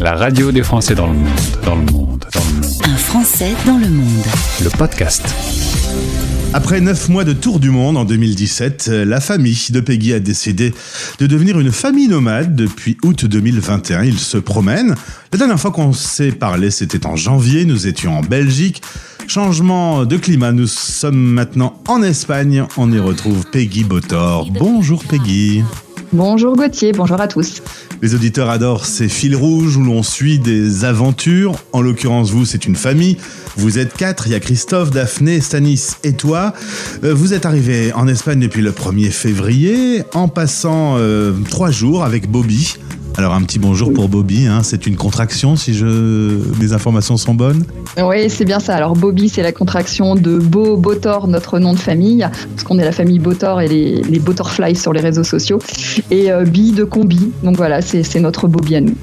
La radio des Français dans le monde, dans le monde, dans le monde. Un Français dans le monde. Le podcast. Après neuf mois de tour du monde en 2017, la famille de Peggy a décidé de devenir une famille nomade depuis août 2021. Ils se promènent. La dernière fois qu'on s'est parlé, c'était en janvier. Nous étions en Belgique. Changement de climat, nous sommes maintenant en Espagne. On y retrouve Peggy Botor. Bonjour Peggy. Bonjour Gauthier, bonjour à tous. Les auditeurs adorent ces fils rouges où l'on suit des aventures. En l'occurrence, vous, c'est une famille. Vous êtes quatre. Il y a Christophe, Daphné, Stanis et toi. Euh, vous êtes arrivé en Espagne depuis le 1er février en passant euh, trois jours avec Bobby. Alors un petit bonjour pour Bobby, hein. c'est une contraction si je... mes informations sont bonnes? Oui, c'est bien ça. Alors Bobby, c'est la contraction de Beau Botor, notre nom de famille, parce qu'on est la famille Botor et les, les Botorfly sur les réseaux sociaux. Et euh, Bi de Combi, donc voilà, c'est notre Bobby à nous.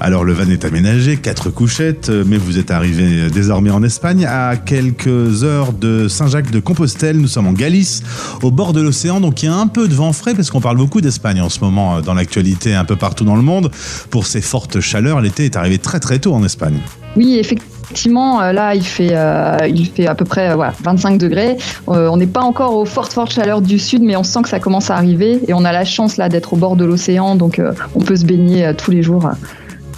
Alors le van est aménagé, quatre couchettes, euh, mais vous êtes arrivé désormais en Espagne, à quelques heures de Saint-Jacques-de-Compostelle. Nous sommes en Galice, au bord de l'océan, donc il y a un peu de vent frais, parce qu'on parle beaucoup d'Espagne en ce moment euh, dans l'actualité, un peu partout dans le monde. Pour ces fortes chaleurs, l'été est arrivé très très tôt en Espagne. Oui, effectivement. là, il fait, euh, il fait à peu près voilà, 25 degrés. Euh, on n'est pas encore aux fortes, fortes chaleurs du sud, mais on sent que ça commence à arriver. Et on a la chance là d'être au bord de l'océan, donc euh, on peut se baigner tous les jours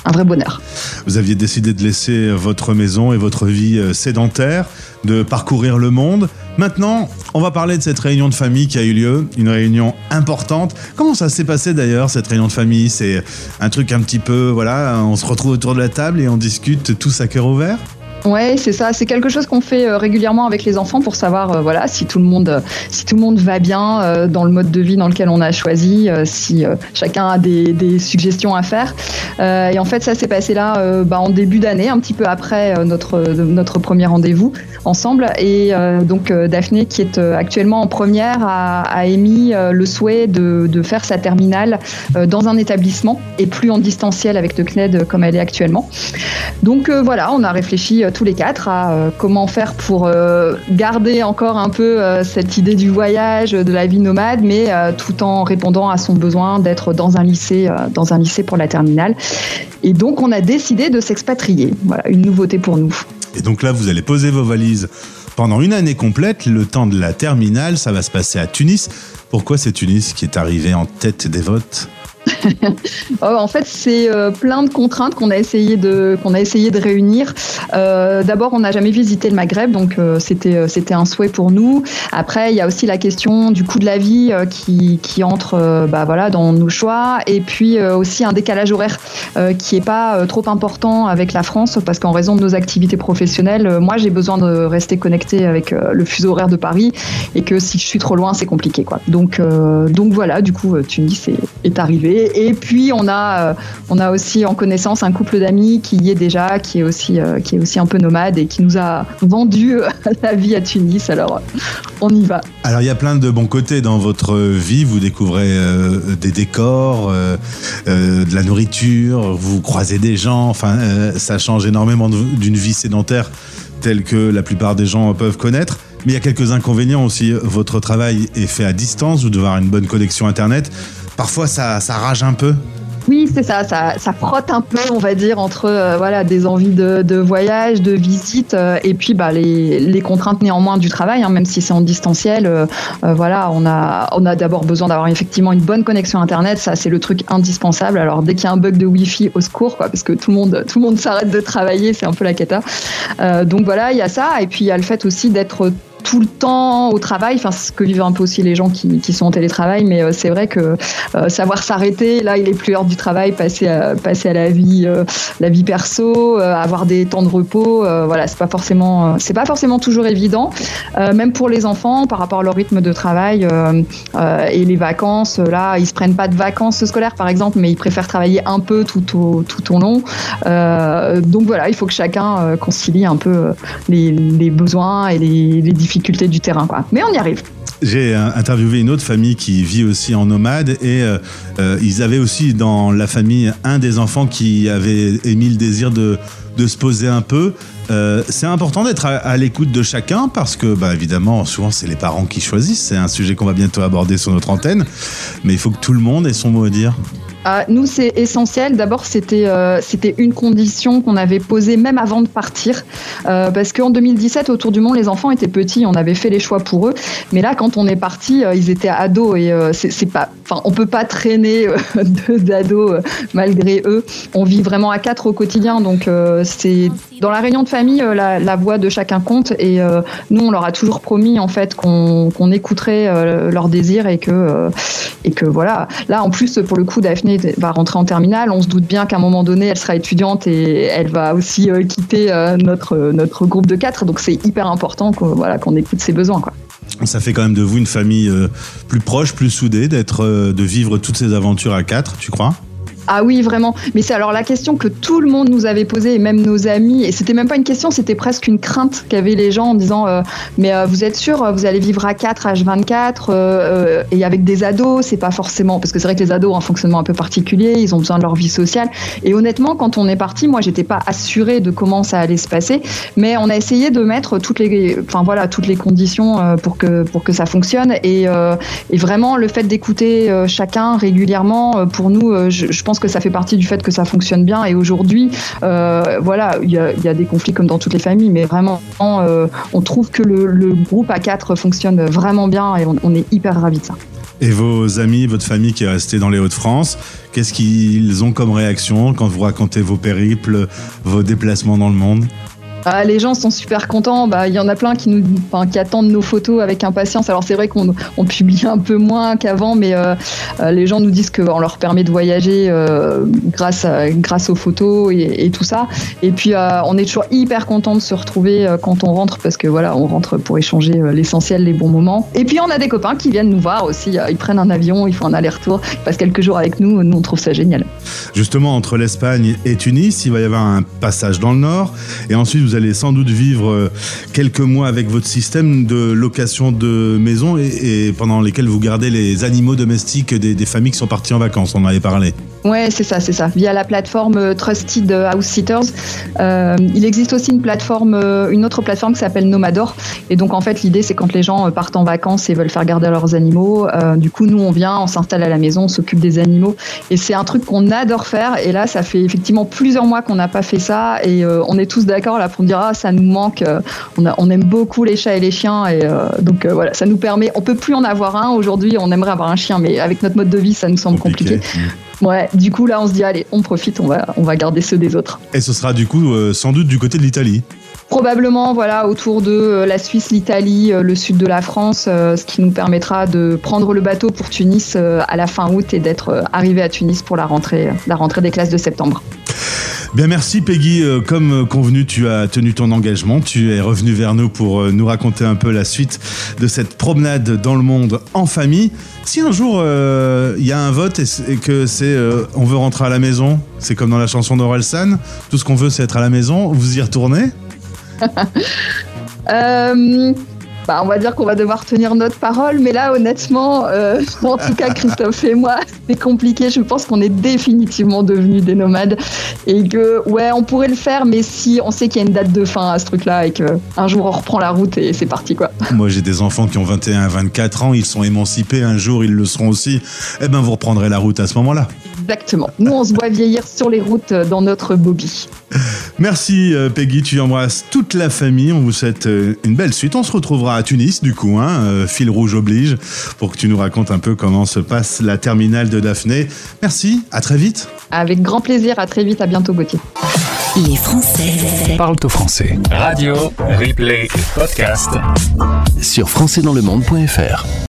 un vrai bonheur. Vous aviez décidé de laisser votre maison et votre vie sédentaire, de parcourir le monde. Maintenant, on va parler de cette réunion de famille qui a eu lieu, une réunion importante. Comment ça s'est passé d'ailleurs, cette réunion de famille? C'est un truc un petit peu, voilà, on se retrouve autour de la table et on discute tous à cœur ouvert? Ouais, c'est ça. C'est quelque chose qu'on fait euh, régulièrement avec les enfants pour savoir, euh, voilà, si tout le monde, si tout le monde va bien euh, dans le mode de vie dans lequel on a choisi, si chacun a des, suggestions à faire. Et en fait, ça s'est passé là, bah, en début d'année, un petit peu après notre notre premier rendez-vous ensemble. Et donc Daphné, qui est actuellement en première, a, a émis le souhait de, de, faire sa terminale dans un établissement et plus en distanciel avec le CNED comme elle est actuellement. Donc voilà, on a réfléchi tous les quatre à euh, comment faire pour euh, garder encore un peu euh, cette idée du voyage, de la vie nomade, mais tout en répondant à son besoin d'être dans un lycée, dans un lycée pour la terminale. Et donc on a décidé de s'expatrier. Voilà, une nouveauté pour nous. Et donc là, vous allez poser vos valises pendant une année complète, le temps de la terminale, ça va se passer à Tunis. Pourquoi c'est Tunis qui est arrivé en tête des votes? en fait, c'est euh, plein de contraintes qu'on a essayé de qu'on a essayé de réunir. Euh, d'abord, on n'a jamais visité le Maghreb, donc euh, c'était c'était un souhait pour nous. Après, il y a aussi la question du coût de la vie qui, qui entre bah voilà dans nos choix, et puis aussi un décalage horaire qui est pas trop important avec la France parce qu'en raison de nos activités professionnelles, moi j'ai besoin de rester connecté avec le fuseau horaire de Paris et que si je suis trop loin, c'est compliqué quoi. Donc donc voilà, du coup, Tunis est, est arrivé. Et, puis on a, euh, on a aussi en connaissance un couple d'amis qui y est déjà, qui est aussi, euh, qui est aussi un peu nomade et qui nous a vendu euh, la vie à Tunis. Alors on y va. Alors il y a plein de bons côtés dans votre vie. Vous découvrez des décors, de la nourriture, vous croisez des gens. Enfin, ça change énormément d'une vie sédentaire telle que la plupart des gens peuvent connaître. Mais il y a quelques inconvénients aussi. Votre travail est fait à distance, vous devez avoir une bonne connexion Internet parfois ça, rage un peu oui, c'est ça, ça, frotte un peu, on va dire, entre euh, voilà des envies de, voyage, de visite, euh, et puis bah, les, contraintes néanmoins du travail, hein, même si c'est en distanciel. Euh, voilà, on a, on a d'abord besoin d'avoir effectivement une bonne connexion internet, ça c'est le truc indispensable. Alors dès qu'il y a un bug de Wi-Fi, au secours, parce que tout le monde, tout le monde s'arrête de travailler, c'est un peu la cata. donc voilà, il y a ça, et puis il y a le fait aussi d'être tout le temps au travail, enfin ce que vivent un peu aussi les gens qui, qui sont en télétravail, mais euh, c'est vrai que euh, savoir s'arrêter, là il est plus hors du travail, passer à, passer à la vie, euh, la vie perso, avoir des temps de repos, voilà c'est pas forcément c'est pas forcément toujours évident, même pour les enfants par rapport à leur rythme de travail et les vacances. Là ils se prennent pas de vacances scolaires par exemple, mais ils préfèrent travailler un peu tout au tout au long. donc voilà, il faut que chacun concilie un peu les, besoins et les, les difficultés du terrain. Quoi. Mais on y arrive. J'ai euh, interviewé une autre famille qui vit aussi en nomade et euh, euh, ils avaient aussi dans la famille un des enfants qui avait émis le désir de de se poser un peu. Euh, c'est important d'être à, l'écoute de chacun parce que, bah, évidemment, souvent c'est les parents qui choisissent. C'est un sujet qu'on va bientôt aborder sur notre antenne, mais il faut que tout le monde ait son mot à dire. Ah, nous, c'est essentiel. D'abord, c'était euh, c'était une condition qu'on avait posée même avant de partir, euh, parce qu'en 2017, autour du monde, les enfants étaient petits, on avait fait les choix pour eux. Mais là, quand on est parti, ils étaient ados et c'est pas, enfin, on peut pas traîner deux ados malgré eux. On vit vraiment à quatre au quotidien, donc c'est dans la réunion de famille, euh, la, voix de chacun compte. Et euh, nous, on leur a toujours promis en fait qu'on écouterait euh, leurs désirs et que et que voilà. Là, en plus, pour le coup, Daphné va rentrer en terminale. On se doute bien qu'à un moment donné, elle sera étudiante et elle va aussi quitter notre notre groupe de quatre. Donc, c'est hyper important qu'on voilà qu'on écoute ses besoins. Quoi. Ça fait quand même de vous une famille plus proche, plus soudée, d'être, de vivre toutes ces aventures à quatre, tu crois? Ah oui, vraiment. Mais c'est alors la question que tout le monde nous avait posée, et même nos amis. Et c'était même pas une question, c'était presque une crainte qu'avaient les gens en disant euh, Mais euh, vous êtes sûr, vous allez vivre à 4, H24, euh, euh, et avec des ados, c'est pas forcément. Parce que c'est vrai que les ados ont un fonctionnement un peu particulier, ils ont besoin de leur vie sociale. Et honnêtement, quand on est parti, moi, j'étais pas assurée de comment ça allait se passer. Mais on a essayé de mettre toutes les, enfin, voilà, toutes les conditions euh, pour, que, pour que ça fonctionne. Et, euh, et vraiment, le fait d'écouter chacun régulièrement, pour nous, je, je pense que ça fait partie du fait que ça fonctionne bien. Et aujourd'hui, euh, voilà, il y a, des conflits comme dans toutes les familles, mais vraiment, euh, on trouve que le, groupe A4 fonctionne vraiment bien et on est hyper ravis de ça. Et vos amis, votre famille qui est restée dans les Hauts-de-France, qu'est-ce qu'ils ont comme réaction quand vous racontez vos périples, vos déplacements dans le monde? Ah, les gens sont super contents. Bah, il y en a plein qui attendent nos photos avec impatience. Alors c'est vrai qu'on on publie un peu moins qu'avant, mais euh, euh, les gens nous disent qu'on leur permet de voyager euh, grâce grâce aux photos et, tout ça. Et puis on est toujours hyper content de se retrouver quand on rentre parce que voilà, on rentre pour échanger l'essentiel, les bons moments. Et puis on a des copains qui viennent nous voir aussi. Ils prennent un avion, ils font un aller-retour, ils passent quelques jours avec nous. Nous on trouve ça génial. Justement, entre l'Espagne et Tunis, il va y avoir un passage dans le nord. Et ensuite, vous allez sans doute vivre euh, quelques mois avec votre système de location de maison et, et pendant lesquels vous gardez les animaux domestiques des, des familles qui sont parties en vacances. On en avait parlé. Ouais, c'est ça, c'est ça. Via la plateforme euh, Trusted House Sitters. Euh, il existe aussi une plateforme, euh, une autre plateforme qui s'appelle Nomador. Et donc en fait, l'idée c'est quand les gens euh, partent en vacances et veulent faire garder leurs animaux, euh, du coup nous on vient, on s'installe à la maison, on s'occupe des animaux. Et c'est un truc qu'on adore faire. Et là, ça fait effectivement plusieurs mois qu'on n'a pas fait ça. Et euh, on est tous d'accord là pour dire ah ça nous manque. Euh, on, a, on aime beaucoup les chats et les chiens. Et euh, donc euh, voilà, ça nous permet. On peut plus en avoir un aujourd'hui. On aimerait avoir un chien, mais avec notre mode de vie, ça nous semble compliqué. Ouais, du coup là on se dit allez, on profite, on va, on va garder ceux des autres. Et ce sera du coup euh, sans doute du côté de l'Italie. Probablement voilà autour de euh, la Suisse, l'Italie, euh, le sud de la France, ce qui nous permettra de prendre le bateau pour Tunis à la fin août et d'être arrivé à Tunis pour la rentrée, la rentrée des classes de septembre. Bien, merci Peggy. Euh, Comme euh, convenu, tu as tenu ton engagement. Tu es revenu vers nous pour euh, nous raconter un peu la suite de cette promenade dans le monde en famille. Si un jour il y a un vote et, que c'est on veut rentrer à la maison, c'est comme dans la chanson d'Orelsan, tout ce qu'on veut c'est être à la maison, vous y retournez? bah, on va dire qu'on va devoir tenir notre parole, mais là, honnêtement, euh, en tout cas, Christophe et moi, c'est compliqué. Je pense qu'on est définitivement devenus des nomades et que, ouais, on pourrait le faire, mais si on sait qu'il y a une date de fin à ce truc-là et que un jour on reprend la route et c'est parti, quoi. Moi j'ai des enfants qui ont 21 24 ans, ils sont émancipés, un jour ils le seront aussi. Eh ben vous reprendrez la route à ce moment-là. Exactement. Nous, on se voit vieillir sur les routes euh, dans notre bobby. Merci euh, Peggy, tu embrasses toute la famille. On vous souhaite une belle suite. On se retrouvera à Tunis du coup, hein, euh, fil rouge oblige, pour que tu nous racontes un peu comment se passe la terminale de Daphné. Merci, à très vite. Avec grand plaisir. À très vite. À bientôt, Gauthier. Les Français Parle au français. Radio, replay, podcast. sur françaisdanslemonde.fr.